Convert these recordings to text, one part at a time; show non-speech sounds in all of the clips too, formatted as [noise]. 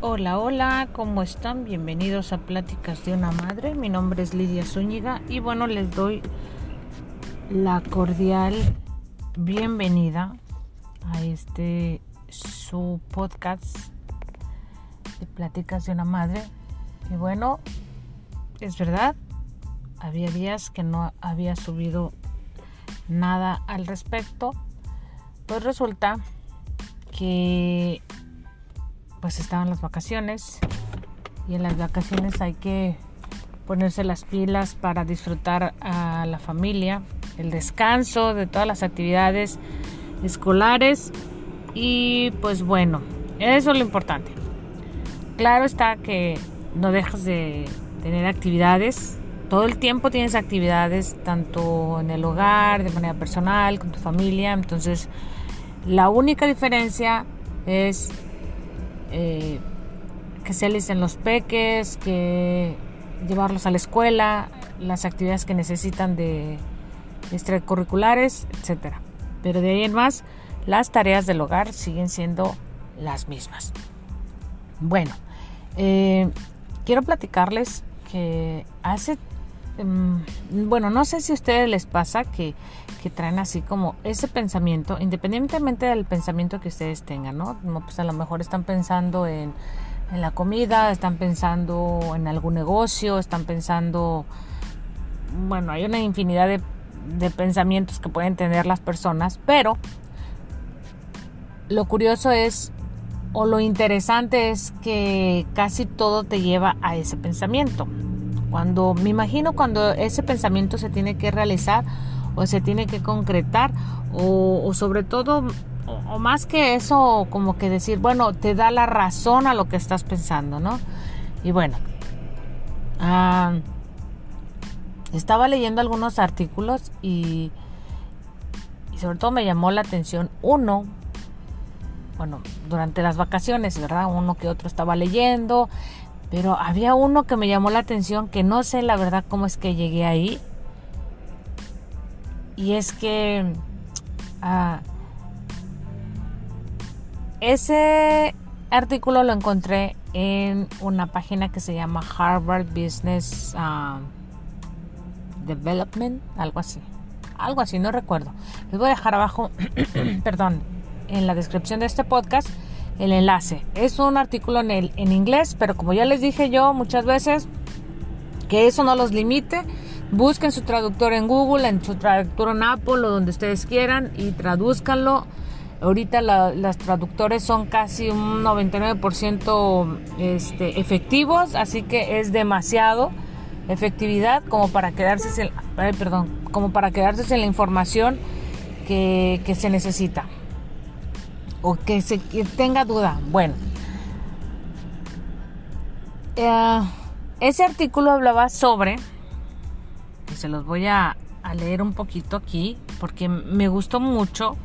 Hola, hola, ¿cómo están? Bienvenidos a Pláticas de una Madre. Mi nombre es Lidia Zúñiga y bueno, les doy la cordial bienvenida a este su podcast de Pláticas de una Madre. Y bueno, es verdad, había días que no había subido nada al respecto. Pues resulta que pues estaban las vacaciones. Y en las vacaciones hay que ponerse las pilas para disfrutar a la familia, el descanso de todas las actividades escolares. Y pues bueno, eso es lo importante. Claro está que no dejas de tener actividades, todo el tiempo tienes actividades tanto en el hogar, de manera personal, con tu familia, entonces la única diferencia es eh, que se alisten los peques, que llevarlos a la escuela, las actividades que necesitan de extracurriculares, etcétera. Pero de ahí en más, las tareas del hogar siguen siendo las mismas. Bueno, eh, quiero platicarles que hace, bueno, no sé si a ustedes les pasa que, traen así como ese pensamiento, independientemente del pensamiento que ustedes tengan, ¿no? Pues a lo mejor están pensando en, en la comida, están pensando en algún negocio, están pensando, bueno, hay una infinidad de, de pensamientos que pueden tener las personas, pero lo curioso es o lo interesante es que casi todo te lleva a ese pensamiento. Cuando me imagino cuando ese pensamiento se tiene que realizar o se tiene que concretar o, sobre todo o, más que eso como que decir bueno te da la razón a lo que estás pensando, ¿no? Y bueno, ah, estaba leyendo algunos artículos y, y sobre todo me llamó la atención uno bueno, durante las vacaciones, ¿verdad? Uno que otro estaba leyendo, pero había uno que me llamó la atención que no sé la verdad cómo es que llegué ahí. Y es que ah, ese artículo lo encontré en una página que se llama Harvard Business ah, Development, algo así. Algo así, no recuerdo. Les voy a dejar abajo, [clears throat] perdón, en la descripción de este podcast el enlace. Es un artículo en, el, en inglés, pero como ya les dije yo muchas veces, que eso no los limite. Busquen su traductor en Google, en su traductor en Apple o donde ustedes quieran y traduzcanlo. Ahorita los traductores son casi un 99% este, efectivos, así que es demasiado efectividad como para quedarse sin, perdón, como para quedarse sin la información que se necesita o que se tenga duda. Bueno, eh, ese artículo hablaba sobre, y se los voy a, leer un poquito aquí, porque me gustó mucho.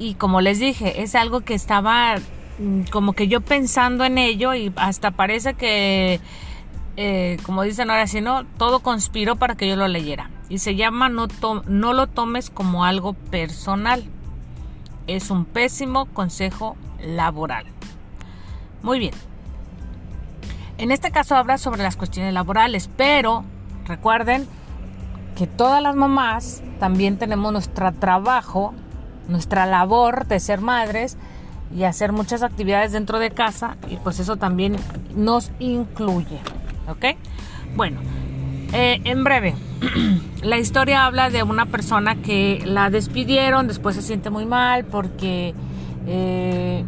Y como les dije, es algo que estaba mm, como que yo pensando en ello y hasta parece que, eh, como dicen ahora, si no, todo conspiró para que yo lo leyera. Y se llama no, no lo tomes como algo personal es un pésimo consejo laboral. Muy bien. En este caso habla sobre las cuestiones laborales, pero recuerden que todas las mamás también tenemos nuestro trabajo, nuestra labor de ser madres y hacer muchas actividades dentro de casa y pues eso también nos incluye. ¿Ok? Bueno, eh, en breve, [clears throat] la historia habla de una persona que la despidieron, después se siente muy mal porque eh,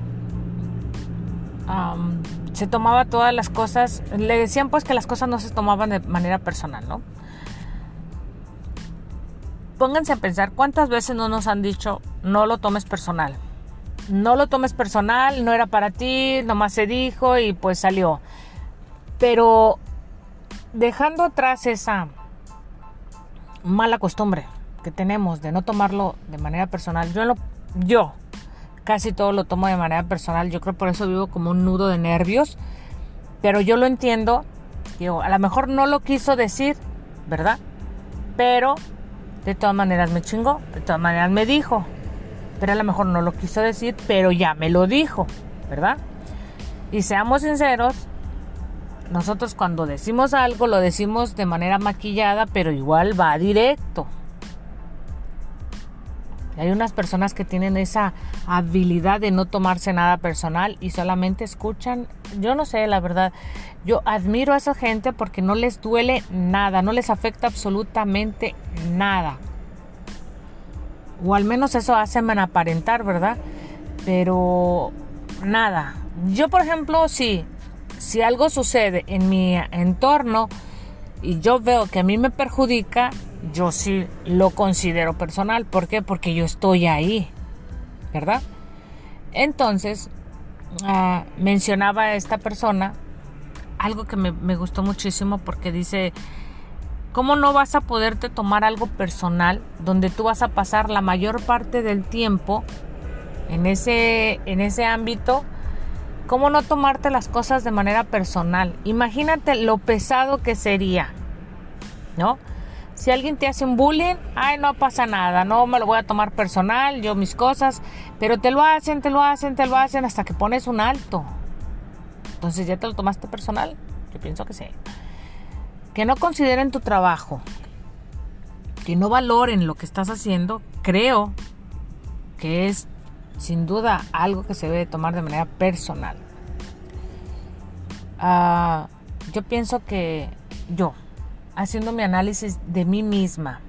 se tomaba todas las cosas, le decían pues que las cosas no se tomaban de manera personal, ¿no? Pónganse a pensar cuántas veces no nos han dicho no lo tomes personal. No lo tomes personal, no era para ti, nomás se dijo y pues salió. Pero dejando atrás esa mala costumbre que tenemos de no tomarlo de manera personal, yo, lo, yo casi todo lo tomo de manera personal, yo creo por eso vivo como un nudo de nervios, pero yo lo entiendo, digo, a lo mejor no lo quiso decir, ¿verdad? Pero de todas maneras me chingó, de todas maneras me dijo, pero a lo mejor no lo quiso decir, pero ya me lo dijo, ¿verdad? Y seamos sinceros, nosotros cuando decimos algo lo decimos de manera maquillada, pero igual va directo. Hay unas personas que tienen esa habilidad de no tomarse nada personal y solamente escuchan. Yo no sé, la verdad. Yo admiro a esa gente porque no les duele nada, no les afecta absolutamente nada. O al menos eso hacen aparentar, ¿verdad? Pero nada. Yo, por ejemplo, sí, si algo sucede en mi entorno y yo veo que a mí me perjudica, yo sí lo considero personal. ¿Por qué? Porque yo estoy ahí, ¿verdad? Entonces, ah, mencionaba esta persona algo que me, me, gustó muchísimo porque dice, ¿cómo no vas a poderte tomar algo personal donde tú vas a pasar la mayor parte del tiempo en ese, en ese ámbito? ¿Cómo no tomarte las cosas de manera personal? Imagínate lo pesado que sería, ¿no? Si alguien te hace un bullying, ay, no pasa nada, no me lo voy a tomar personal, yo mis cosas, pero te lo hacen, te lo hacen, te lo hacen hasta que pones un alto. Entonces ya te lo tomaste personal. Yo pienso que sí. Que no consideren tu trabajo, que no valoren lo que estás haciendo, creo que es sin duda algo que se debe tomar de manera personal. Ah, yo pienso que yo, haciendo mi análisis de mí misma,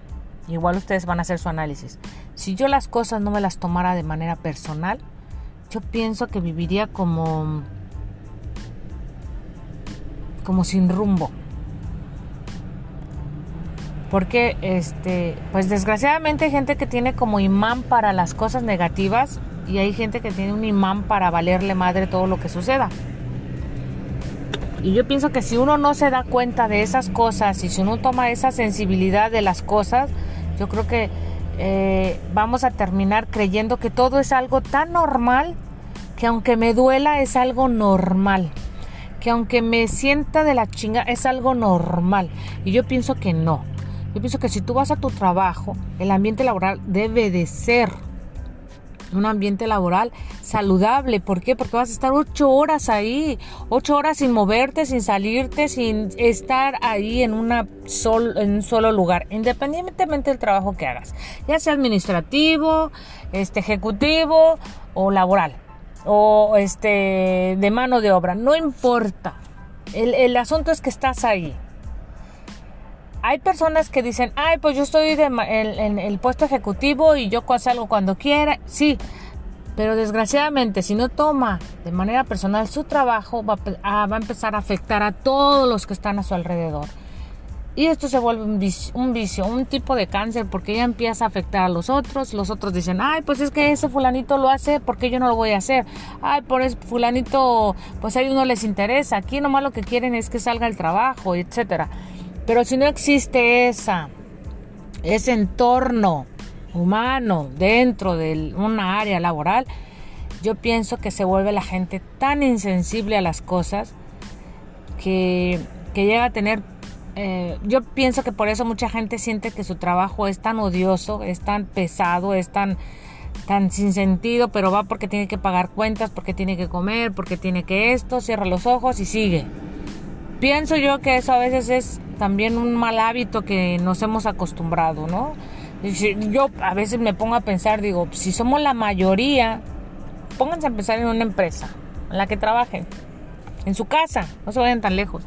igual ustedes van a hacer su análisis, si yo las cosas no me las tomara de manera personal, yo pienso que viviría como como sin rumbo. Porque este, pues desgraciadamente hay gente que tiene como imán para las cosas negativas y hay gente que tiene un imán para valerle madre todo lo que suceda. Y yo pienso que si uno no se da cuenta de esas cosas y si uno toma esa sensibilidad de las cosas, yo creo que eh, vamos a terminar creyendo que todo es algo tan normal que aunque me duela es algo normal. Que aunque me sienta de la chinga es algo normal. Y yo pienso que no. Yo pienso que si tú vas a tu trabajo, el ambiente laboral debe de ser un ambiente laboral saludable. ¿Por qué? Porque vas a estar ocho horas ahí, ocho horas sin moverte, sin salirte, sin estar ahí en, una en un solo lugar, independientemente del trabajo que hagas, ya sea administrativo, este, ejecutivo o laboral, o este, de mano de obra, no importa. El, el asunto es que estás ahí hay personas que dicen, ay, pues yo estoy en, el puesto ejecutivo y yo salgo cuando quiera. Sí, pero desgraciadamente si no toma de manera personal su trabajo, va a, va a empezar a afectar a todos los que están a su alrededor. Y esto se vuelve un vicio, un vicio, un tipo de cáncer, porque ya empieza a afectar a los otros. Los otros dicen, ay, pues es que ese fulanito lo hace, porque yo no lo voy a hacer? Ay, por ese fulanito, pues a ellos no les interesa. Aquí nomás lo que quieren es que salga el trabajo, etcétera. Pero si no existe esa, ese entorno humano dentro de una área laboral, yo pienso que se vuelve la gente tan insensible a las cosas que, llega a tener... Eh, yo pienso que por eso mucha gente siente que su trabajo es tan odioso, es tan pesado, es tan, tan sin sentido, pero va porque tiene que pagar cuentas, porque tiene que comer, porque tiene que esto, cierra los ojos y sigue. Pienso yo que eso a veces es también un mal hábito que nos hemos acostumbrado, ¿no? Yo a veces me pongo a pensar, digo, si somos la mayoría, pónganse a empezar en una empresa en la que trabajen, en su casa, no se vayan tan lejos.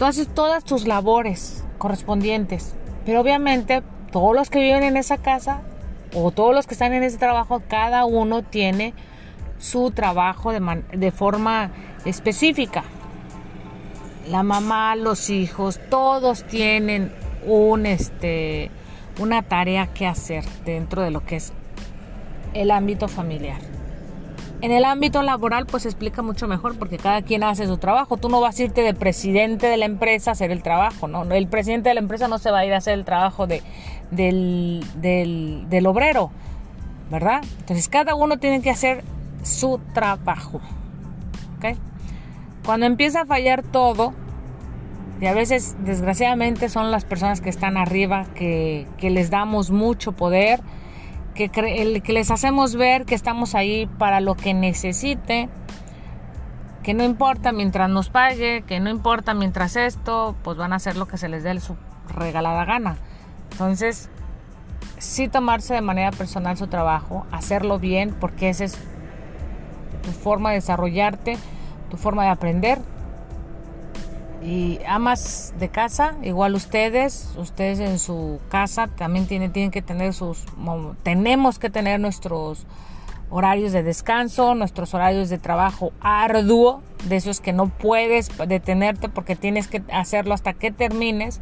Haces todas tus labores correspondientes, pero obviamente todos los que viven en esa casa o todos los que están en ese trabajo, cada uno tiene su trabajo de, de forma específica la mamá, los hijos, todos tienen un este una tarea que hacer dentro de lo que es el ámbito familiar. En el ámbito laboral pues se explica mucho mejor porque cada quien hace su trabajo. Tú no vas a irte de presidente de la empresa a hacer el trabajo, ¿no? El presidente de la empresa no se va a ir a hacer el trabajo de, del, del, del obrero, ¿verdad? Entonces cada uno tiene que hacer su trabajo. ¿Ok? Cuando empieza a fallar todo, y a veces desgraciadamente son las personas que están arriba que, les damos mucho poder, que, que les hacemos ver que estamos ahí para lo que necesite, que no importa mientras nos pague, que no importa mientras esto, pues van a hacer lo que se les dé su regalada gana. Entonces, sí tomarse de manera personal su trabajo, hacerlo bien, porque esa es tu forma de desarrollarte, tu forma de aprender. Y amas de casa, igual ustedes, ustedes en su casa también tienen, tienen que tener sus, tenemos que tener nuestros horarios de descanso, nuestros horarios de trabajo arduo, de esos que no puedes detenerte porque tienes que hacerlo hasta que termines.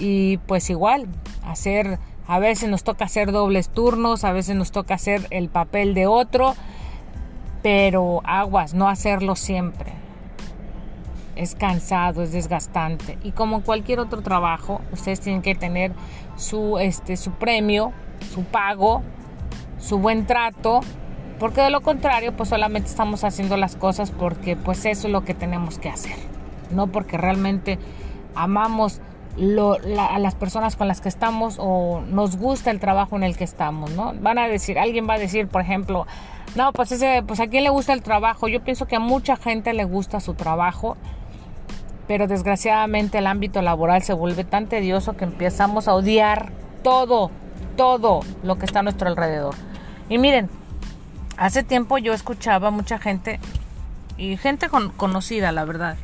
Y pues igual, hacer, a veces nos toca hacer dobles turnos, a veces nos toca hacer el papel de otro, pero aguas, no hacerlo siempre. Es cansado, es desgastante. Y como cualquier otro trabajo, ustedes tienen que tener su, este, su premio, su pago, su buen trato, porque de lo contrario, pues solamente estamos haciendo las cosas porque pues eso es lo que tenemos que hacer, no porque realmente amamos a las personas con las que estamos o nos gusta el trabajo en el que estamos, ¿no? Van a decir, alguien va a decir, por ejemplo, no, pues ese, pues a quién le gusta el trabajo. Yo pienso que a mucha gente le gusta su trabajo, pero desgraciadamente el ámbito laboral se vuelve tan tedioso que empezamos a odiar todo, todo lo que está a nuestro alrededor. Y miren, hace tiempo yo escuchaba mucha gente y gente conocida, la verdad,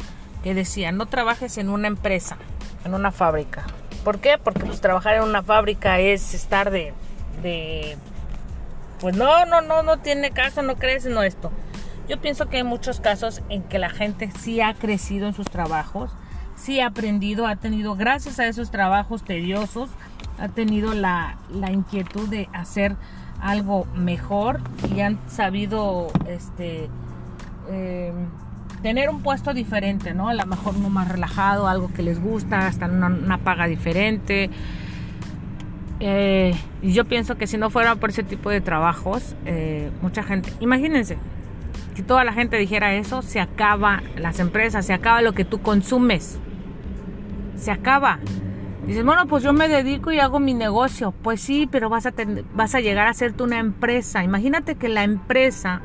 que decía, no trabajes en una empresa en una fábrica. ¿Por qué? Porque pues trabajar en una fábrica es estar de, de pues no, no, no, no tiene caso, no crees, no esto. Yo pienso que hay muchos casos en que la gente sí ha crecido en sus trabajos, sí ha aprendido, ha tenido, gracias a esos trabajos tediosos, ha tenido la, la inquietud de hacer algo mejor y han sabido, este, eh, tener un puesto diferente, ¿no? A lo mejor uno más relajado, algo que les gusta, hasta una, paga diferente. Eh, y yo pienso que si no fuera por ese tipo de trabajos, eh, mucha gente, imagínense, si toda la gente dijera eso, se acaba las empresas, se acaba lo que tú consumes, se acaba. Dices, bueno, pues yo me dedico y hago mi negocio. Pues sí, pero vas a, vas a llegar a hacerte una empresa. Imagínate que la empresa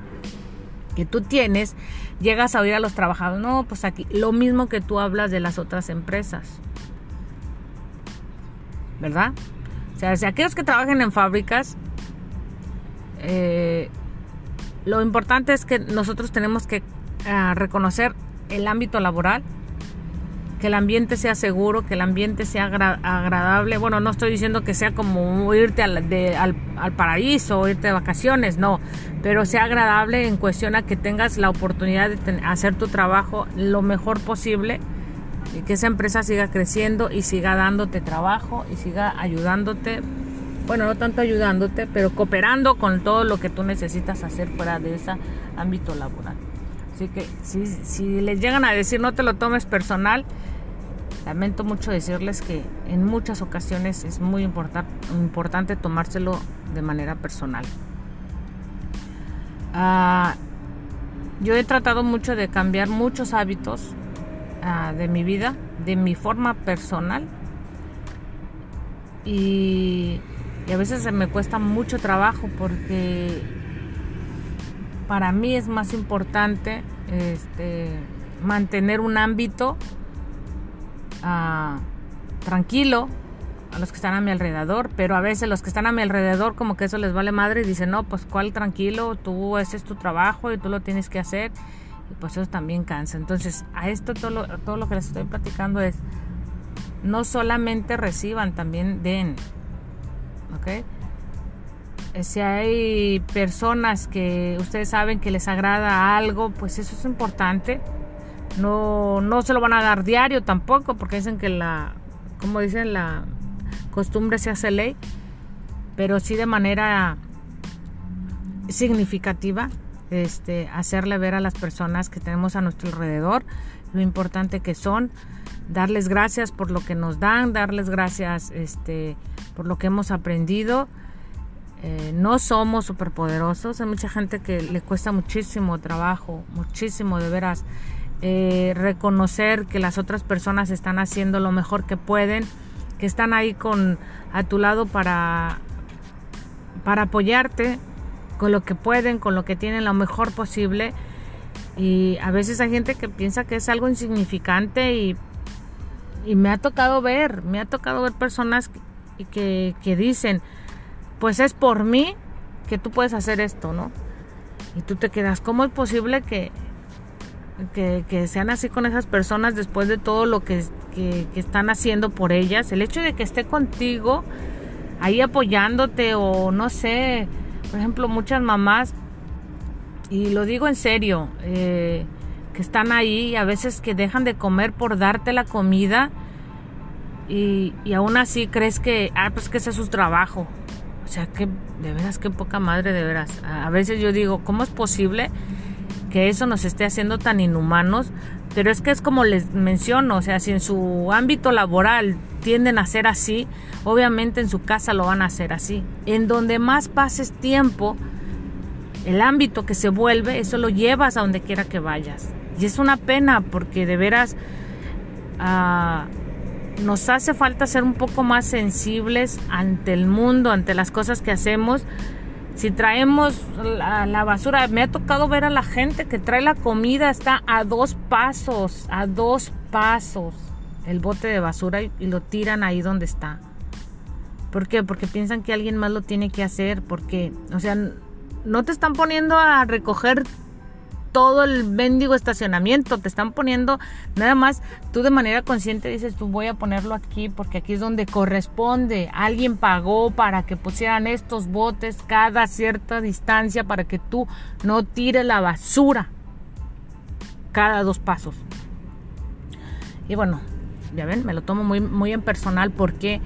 que tú tienes, llegas a oír a los trabajadores, no, pues aquí, lo mismo que tú hablas de las otras empresas. ¿Verdad? O sea, si aquellos que trabajan en fábricas, eh, lo importante es que nosotros tenemos que eh, reconocer el ámbito laboral que el ambiente sea seguro, que el ambiente sea agradable. Bueno, no estoy diciendo que sea como irte al, al, paraíso o irte de vacaciones, no, pero sea agradable en cuestión a que tengas la oportunidad de hacer tu trabajo lo mejor posible y que esa empresa siga creciendo y siga dándote trabajo y siga ayudándote. Bueno, no tanto ayudándote, pero cooperando con todo lo que tú necesitas hacer fuera de ese ámbito laboral. Así que si, si les llegan a decir no te lo tomes personal, lamento mucho decirles que en muchas ocasiones es muy importante tomárselo de manera personal. Ah, yo he tratado mucho de cambiar muchos hábitos ah, de mi vida, de mi forma personal. Y, a veces me cuesta mucho trabajo porque para mí es más importante este, mantener un ámbito ah, tranquilo a los que están a mi alrededor, pero a veces los que están a mi alrededor como que eso les vale madre y dicen, no, pues cuál tranquilo, tú ese es tu trabajo y tú lo tienes que hacer y pues eso también cansa. Entonces a esto todo lo, todo lo que les estoy platicando es, no solamente reciban, también den, ¿ok? Eh, si hay personas que ustedes saben que les agrada algo, pues eso es importante. No, no se lo van a dar diario tampoco, porque dicen que la, como dicen, la costumbre se hace ley, pero sí de manera significativa, este, hacerle ver a las personas que tenemos a nuestro alrededor lo importante que son, darles gracias por lo que nos dan, darles gracias este, por lo que hemos aprendido eh, no somos superpoderosos. Hay mucha gente que le cuesta muchísimo trabajo, muchísimo de veras, eh, reconocer que las otras personas están haciendo lo mejor que pueden, que están ahí con a tu lado para, para apoyarte con lo que pueden, con lo que tienen lo mejor posible. Y a veces hay gente que piensa que es algo insignificante y, y me ha tocado ver, me ha tocado ver personas que, que, dicen, pues es por mí que tú puedes hacer esto, ¿no? Y tú te quedas, ¿cómo es posible que, que, que, sean así con esas personas después de todo lo que, que, están haciendo por ellas. El hecho de que esté contigo ahí apoyándote o no sé, por ejemplo, muchas mamás, y lo digo en serio, eh, que están ahí a veces que dejan de comer por darte la comida y, y aún así crees que, ah, pues que ese es su trabajo. O sea, que de veras, qué poca madre, de veras. A veces yo digo, ¿cómo es posible? que eso nos esté haciendo tan inhumanos, pero es que es como les menciono, o sea, si en su ámbito laboral tienden a ser así, obviamente en su casa lo van a hacer así. En donde más pases tiempo, el ámbito que se vuelve, eso lo llevas a donde quiera que vayas. Y es una pena porque de veras ah, nos hace falta ser un poco más sensibles ante el mundo, ante las cosas que hacemos si traemos la, basura, me ha tocado ver a la gente que trae la comida, está a dos pasos, a dos pasos el bote de basura y, lo tiran ahí donde está. ¿Por qué? Porque piensan que alguien más lo tiene que hacer, porque, o sea, no te están poniendo a recoger todo el mendigo estacionamiento, te están poniendo nada más, tú de manera consciente dices, tú voy a ponerlo aquí porque aquí es donde corresponde, alguien pagó para que pusieran estos botes cada cierta distancia para que tú no tires la basura cada dos pasos. Y bueno, ya ven, me lo tomo muy, muy en personal porque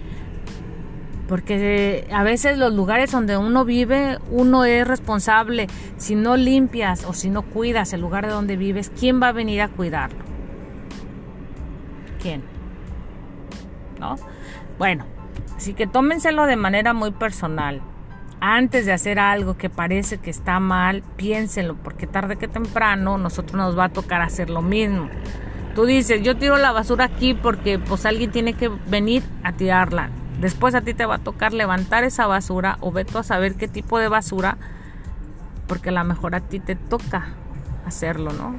porque a veces los lugares donde uno vive, uno es responsable. Si no limpias o si no cuidas el lugar de donde vives, ¿quién va a venir a cuidarlo? ¿Quién? ¿No? Bueno, así que tómenselo de manera muy personal. Antes de hacer algo que parece que está mal, piénsenlo, porque tarde que temprano nosotros nos va a tocar hacer lo mismo. Tú dices, yo tiro la basura aquí porque pues alguien tiene que venir a tirarla Después a ti te va a tocar levantar esa basura o ve tú a saber qué tipo de basura, porque a lo mejor a ti te toca hacerlo, ¿no?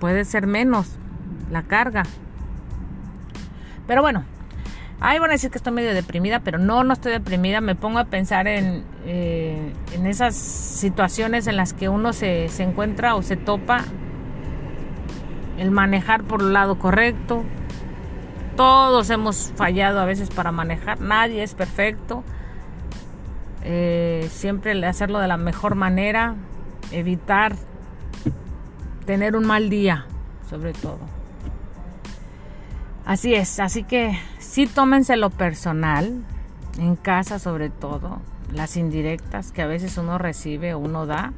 Puede ser menos la carga. Pero bueno, ahí van a decir que estoy medio deprimida, pero no, no estoy deprimida. Me pongo a pensar en, eh, en esas situaciones en las que uno se, se encuentra o se topa. El manejar por el lado correcto, todos hemos fallado a veces para manejar, nadie es perfecto. Eh, siempre hacerlo de la mejor manera, evitar tener un mal día, sobre todo. Así es, así que sí tómense lo personal, en casa sobre todo, las indirectas que a veces uno recibe o uno da,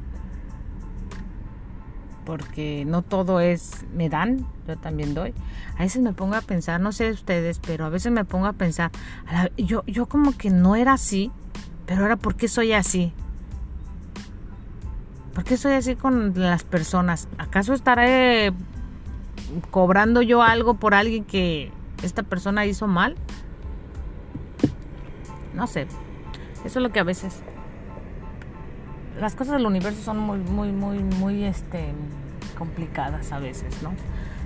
porque no todo es me dan, yo también doy. A veces me pongo a pensar, no sé ustedes, pero a veces me pongo a pensar, yo, yo como que no era así, pero ahora ¿por qué soy así? ¿Por qué soy así con las personas? ¿Acaso estaré cobrando yo algo por alguien que esta persona hizo mal? No sé. Eso es lo que a veces las cosas del universo son muy, muy, muy, muy este, complicadas a veces, ¿no?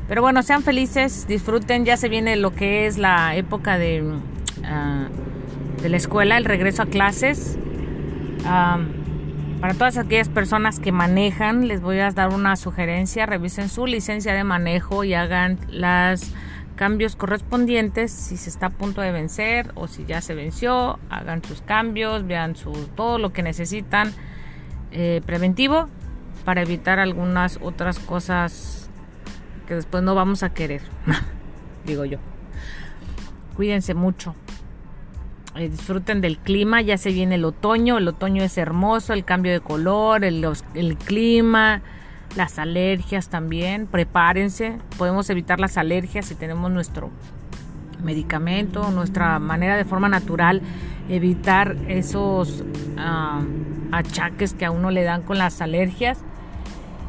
Pero bueno, sean felices, disfruten, ya se viene lo que es la época de, ah, de la escuela, el regreso a clases. para todas aquellas personas que manejan, les voy a dar una sugerencia, revisen su licencia de manejo y hagan los cambios correspondientes si se está a punto de vencer o si ya se venció, hagan sus cambios, vean su, todo lo que necesitan eh, preventivo para evitar algunas otras cosas que después no vamos a querer, [laughs] digo yo. Cuídense mucho. Eh, disfruten del clima, ya se viene el otoño, el otoño es hermoso, el cambio de color, el, clima, las alergias también, prepárense, podemos evitar las alergias si tenemos nuestro medicamento, nuestra manera de forma natural, evitar esos ah, achaques que a uno le dan con las alergias.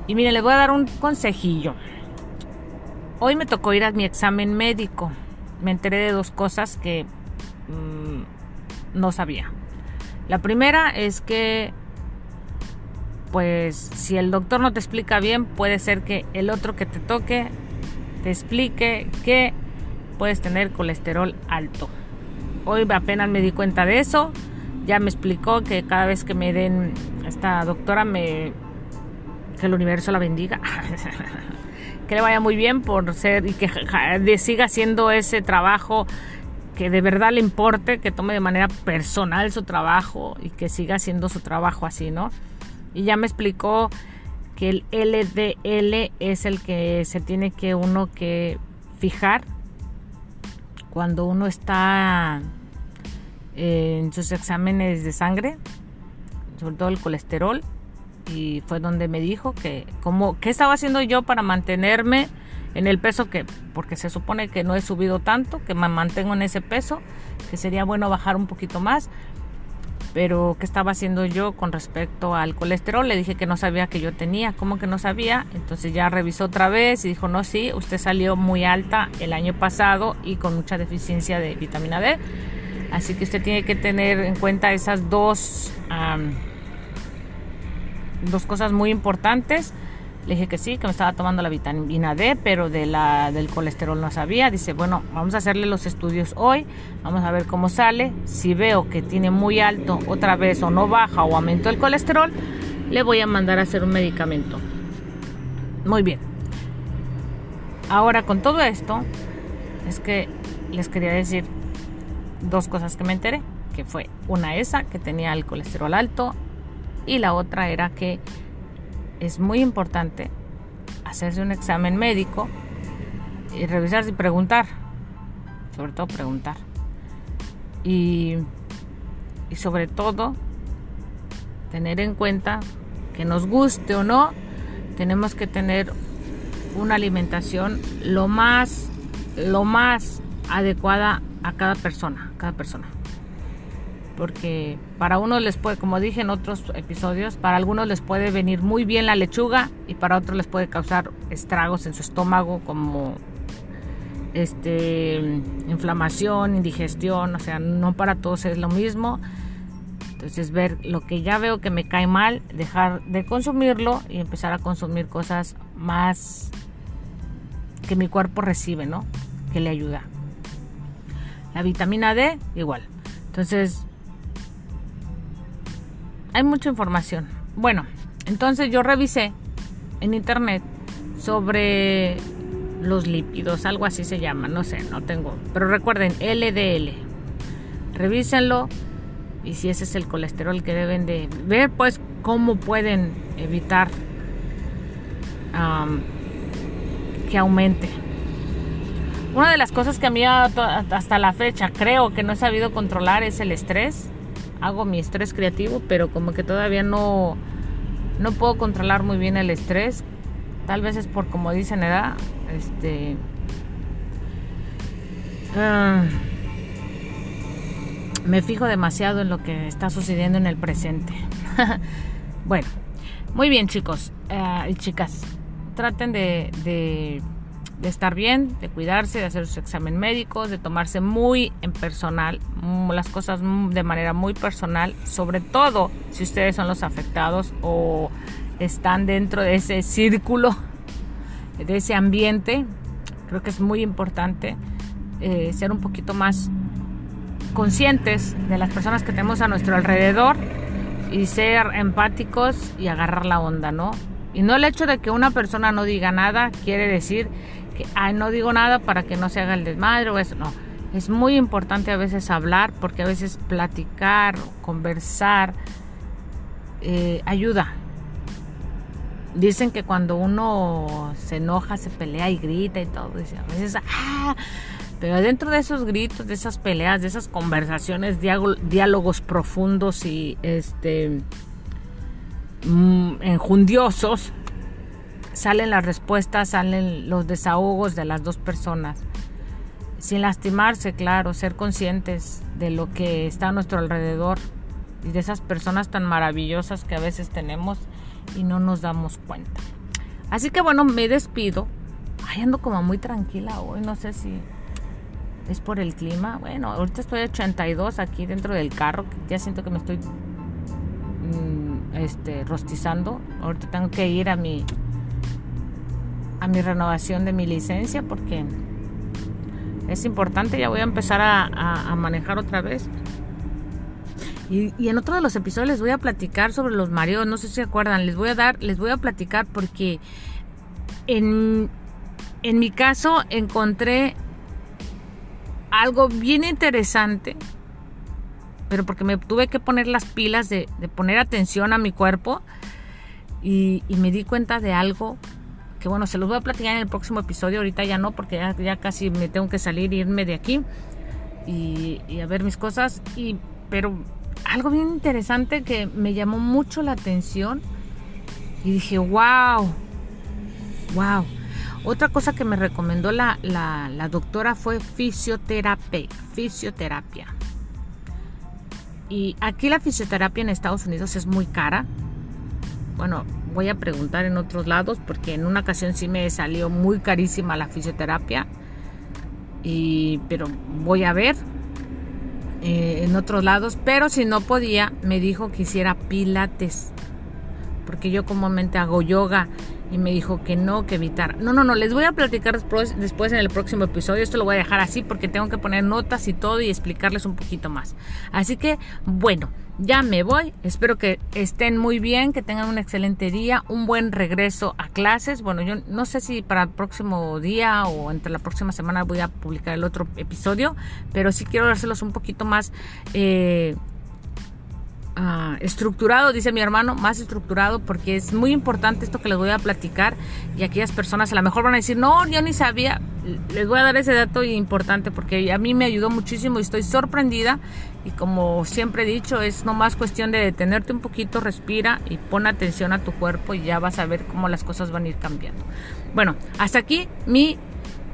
Y mire, les voy a dar un consejillo. Hoy me tocó ir a mi examen médico. Me enteré de dos cosas que mm, no sabía. La primera es que pues si el doctor no te explica bien, puede ser que el otro que te toque te explique que puedes tener colesterol alto. Hoy apenas me di cuenta de eso. Ya me explicó que cada vez que me den, esta doctora me, que el universo la bendiga. [laughs] que le vaya muy bien por ser y que siga haciendo ese trabajo que de verdad le importe, que tome de manera personal su trabajo y que siga haciendo su trabajo así, ¿no? Y ya me explicó que el LDL es el que se tiene que uno que fijar cuando uno está en sus exámenes de sangre, sobre todo el colesterol, y fue donde me dijo que como qué estaba haciendo yo para mantenerme en el peso que porque se supone que no he subido tanto, que me mantengo en ese peso, que sería bueno bajar un poquito más. Pero qué estaba haciendo yo con respecto al colesterol? Le dije que no sabía que yo tenía, ¿cómo que no sabía? Entonces ya revisó otra vez y dijo, "No, sí, usted salió muy alta el año pasado y con mucha deficiencia de vitamina D." Así que usted tiene que tener en cuenta esas dos dos cosas muy importantes. Le dije que sí, que me estaba tomando la vitamina D, pero del colesterol no sabía. Dice, bueno, vamos a hacerle los estudios hoy, vamos a ver cómo sale. Si veo que tiene muy alto otra vez o no baja o aumentó el colesterol, le voy a mandar a hacer un medicamento. Muy bien. Ahora con todo esto, es que les quería decir dos cosas que me enteré, que fue una esa, que tenía el colesterol alto, y la otra era que es muy importante hacerse un examen médico y revisarse y preguntar, sobre todo preguntar. Y, y sobre todo tener en cuenta que nos guste o no, tenemos que tener una alimentación lo más, lo más adecuada a cada persona, cada persona porque para unos les puede, como dije en otros episodios, para algunos les puede venir muy bien la lechuga y para otros les puede causar estragos en su estómago como este inflamación, indigestión, o sea, no para todos es lo mismo. Entonces ver lo que ya veo que me cae mal, dejar de consumirlo y empezar a consumir cosas más que mi cuerpo recibe, ¿no? Que le ayuda. La vitamina D, igual. Entonces, hay mucha información. Bueno, entonces yo revisé en internet sobre los lípidos, algo así se llama, no sé, no tengo. Pero recuerden, LDL. Revísenlo y si ese es el colesterol que deben de ver, pues cómo pueden evitar que aumente. Una de las cosas que a mí hasta la fecha creo que no he sabido controlar es el estrés hago mi estrés creativo, pero como que todavía no, no puedo controlar muy bien el estrés. Tal vez es por, como dicen, edad, este... Ah, me fijo demasiado en lo que está sucediendo en el presente. [laughs] bueno, muy bien chicos eh, y chicas, traten de de estar bien, de cuidarse, de hacer su examen médico, de tomarse muy en personal, mm, las cosas de manera muy personal, sobre todo si ustedes son los afectados o están dentro de ese círculo, de ese ambiente. Creo que es muy importante eh, ser un poquito más conscientes de las personas que tenemos a nuestro alrededor y ser empáticos y agarrar la onda, ¿no? Y no el hecho de que una persona no diga nada quiere decir que no digo nada para que no se haga el desmadre o eso, no. Es muy importante a veces hablar porque a veces platicar, conversar, eh, ayuda. Dicen que cuando uno se enoja, se pelea y grita y todo, dice, a veces, ¡ah! Pero dentro de esos gritos, de esas peleas, de esas conversaciones, diálogos profundos y este mm, enjundiosos, salen las respuestas, salen los desahogos de las dos personas. Sin lastimarse, claro, ser conscientes de lo que está a nuestro alrededor y de esas personas tan maravillosas que a veces tenemos y no nos damos cuenta. Así que bueno, me despido. Ay, ando como muy tranquila hoy, no sé si es por el clima. Bueno, ahorita estoy a 82 aquí dentro del carro, ya siento que me estoy mm, este, rostizando. Ahorita tengo que ir a mi a mi renovación de mi licencia porque es importante. Ya voy a empezar a, manejar otra vez. Y, en otro de los episodios les voy a platicar sobre los mareos. No sé si se acuerdan. Les voy a dar, les voy a platicar porque en, en mi caso encontré algo bien interesante pero porque me tuve que poner las pilas de, poner atención a mi cuerpo y, me di cuenta de algo que bueno, se los voy a platicar en el próximo episodio, ahorita ya no, porque ya, casi me tengo que salir e irme de aquí y, a ver mis cosas, y, pero algo bien interesante que me llamó mucho la atención y dije, wow, wow. Otra cosa que me recomendó la, la, doctora fue fisioterapia, fisioterapia. Y aquí la fisioterapia en Estados Unidos es muy cara. Bueno, voy a preguntar en otros lados porque en una ocasión sí me salió muy carísima la fisioterapia. Y, pero voy a ver eh, en otros lados. Pero si no podía, me dijo que hiciera pilates. Porque yo comúnmente hago yoga y me dijo que no, que evitar. No, no, no, les voy a platicar después, después en el próximo episodio. Esto lo voy a dejar así porque tengo que poner notas y todo y explicarles un poquito más. Así que, bueno, ya me voy. Espero que estén muy bien, que tengan un excelente día, un buen regreso a clases. Bueno, yo no sé si para el próximo día o entre la próxima semana voy a publicar el otro episodio, pero sí quiero dárselos un poquito más. Eh, Ah, estructurado, dice mi hermano, más estructurado, porque es muy importante esto que les voy a platicar y aquellas personas a lo mejor van a decir, no, yo ni sabía, les voy a dar ese dato importante porque a mí me ayudó muchísimo y estoy sorprendida y como siempre he dicho, es nomás cuestión de detenerte un poquito, respira y pon atención a tu cuerpo y ya vas a ver cómo las cosas van a ir cambiando. Bueno, hasta aquí mi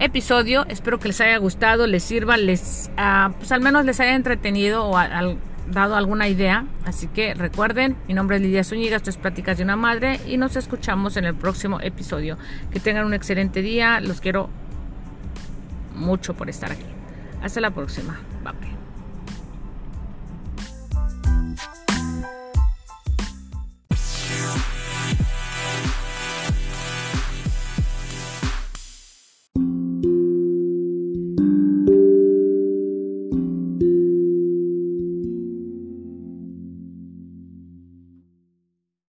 episodio, espero que les haya gustado, les sirva, les, ah, pues al menos les haya entretenido o al dado alguna idea. Así que recuerden, mi nombre es Lidia Zúñiga, esto es Pláticas de una Madre y nos escuchamos en el próximo episodio. Que tengan un excelente día, los quiero mucho por estar aquí. Hasta la próxima. Bye.